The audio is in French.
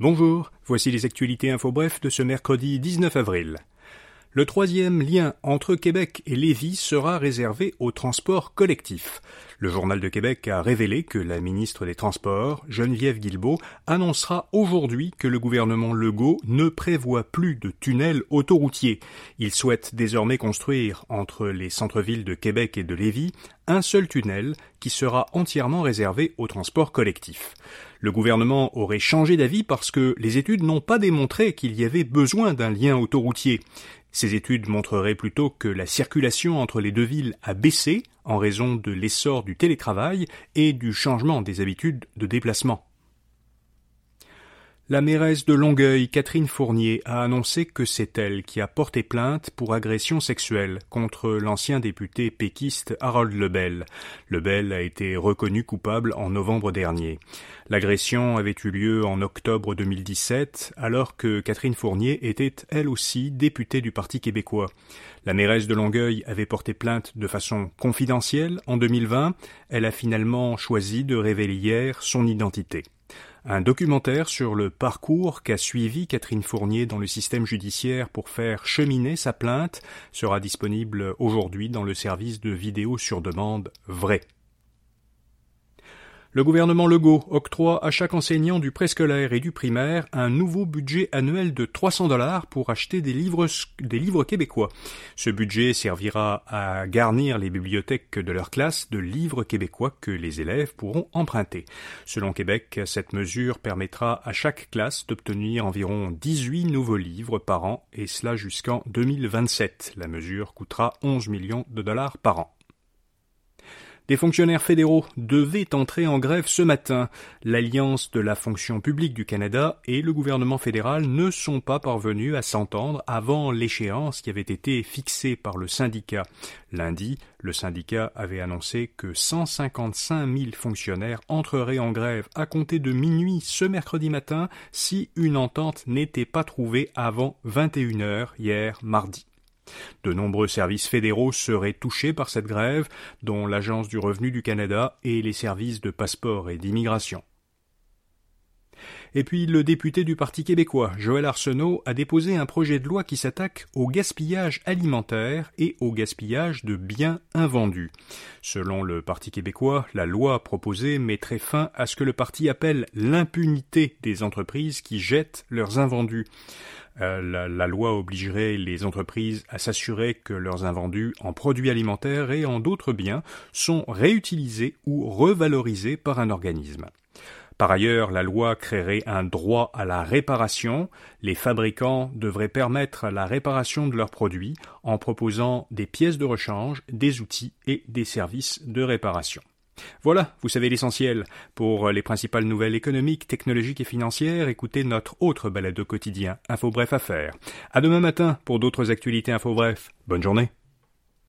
Bonjour, voici les actualités info bref de ce mercredi 19 avril. Le troisième lien entre Québec et Lévis sera réservé au transport collectif. Le Journal de Québec a révélé que la ministre des Transports, Geneviève Guilbeault, annoncera aujourd'hui que le gouvernement Legault ne prévoit plus de tunnels autoroutiers. Il souhaite désormais construire entre les centres-villes de Québec et de Lévis un seul tunnel qui sera entièrement réservé au transport collectif. Le gouvernement aurait changé d'avis parce que les études n'ont pas démontré qu'il y avait besoin d'un lien autoroutier. Ces études montreraient plutôt que la circulation entre les deux villes a baissé en raison de l'essor du télétravail et du changement des habitudes de déplacement. La mairesse de Longueuil, Catherine Fournier, a annoncé que c'est elle qui a porté plainte pour agression sexuelle contre l'ancien député péquiste Harold Lebel. Lebel a été reconnu coupable en novembre dernier. L'agression avait eu lieu en octobre 2017, alors que Catherine Fournier était elle aussi députée du Parti québécois. La mairesse de Longueuil avait porté plainte de façon confidentielle en 2020. Elle a finalement choisi de révéler hier son identité. Un documentaire sur le parcours qu'a suivi Catherine Fournier dans le système judiciaire pour faire cheminer sa plainte sera disponible aujourd'hui dans le service de vidéo sur demande Vrai. Le gouvernement Legault octroie à chaque enseignant du préscolaire et du primaire un nouveau budget annuel de 300 dollars pour acheter des livres, des livres québécois. Ce budget servira à garnir les bibliothèques de leur classe de livres québécois que les élèves pourront emprunter. Selon Québec, cette mesure permettra à chaque classe d'obtenir environ 18 nouveaux livres par an et cela jusqu'en 2027. La mesure coûtera 11 millions de dollars par an. Des fonctionnaires fédéraux devaient entrer en grève ce matin. L'Alliance de la fonction publique du Canada et le gouvernement fédéral ne sont pas parvenus à s'entendre avant l'échéance qui avait été fixée par le syndicat. Lundi, le syndicat avait annoncé que 155 000 fonctionnaires entreraient en grève à compter de minuit ce mercredi matin si une entente n'était pas trouvée avant 21 heures hier mardi. De nombreux services fédéraux seraient touchés par cette grève, dont l'Agence du revenu du Canada et les services de passeport et d'immigration. Et puis le député du Parti québécois, Joël Arsenault, a déposé un projet de loi qui s'attaque au gaspillage alimentaire et au gaspillage de biens invendus. Selon le Parti québécois, la loi proposée mettrait fin à ce que le parti appelle l'impunité des entreprises qui jettent leurs invendus. Euh, la, la, loi obligerait les entreprises à s'assurer que leurs invendus en produits alimentaires et en d'autres biens sont réutilisés ou revalorisés par un organisme. Par ailleurs, la loi créerait un droit à la réparation. Les fabricants devraient permettre la réparation de leurs produits en proposant des pièces de rechange, des outils et des services de réparation. Voilà, vous savez l'essentiel. Pour les principales nouvelles économiques, technologiques et financières, écoutez notre autre balade au quotidien, Info Bref Affaires. À demain matin pour d'autres actualités Info Bref. Bonne journée.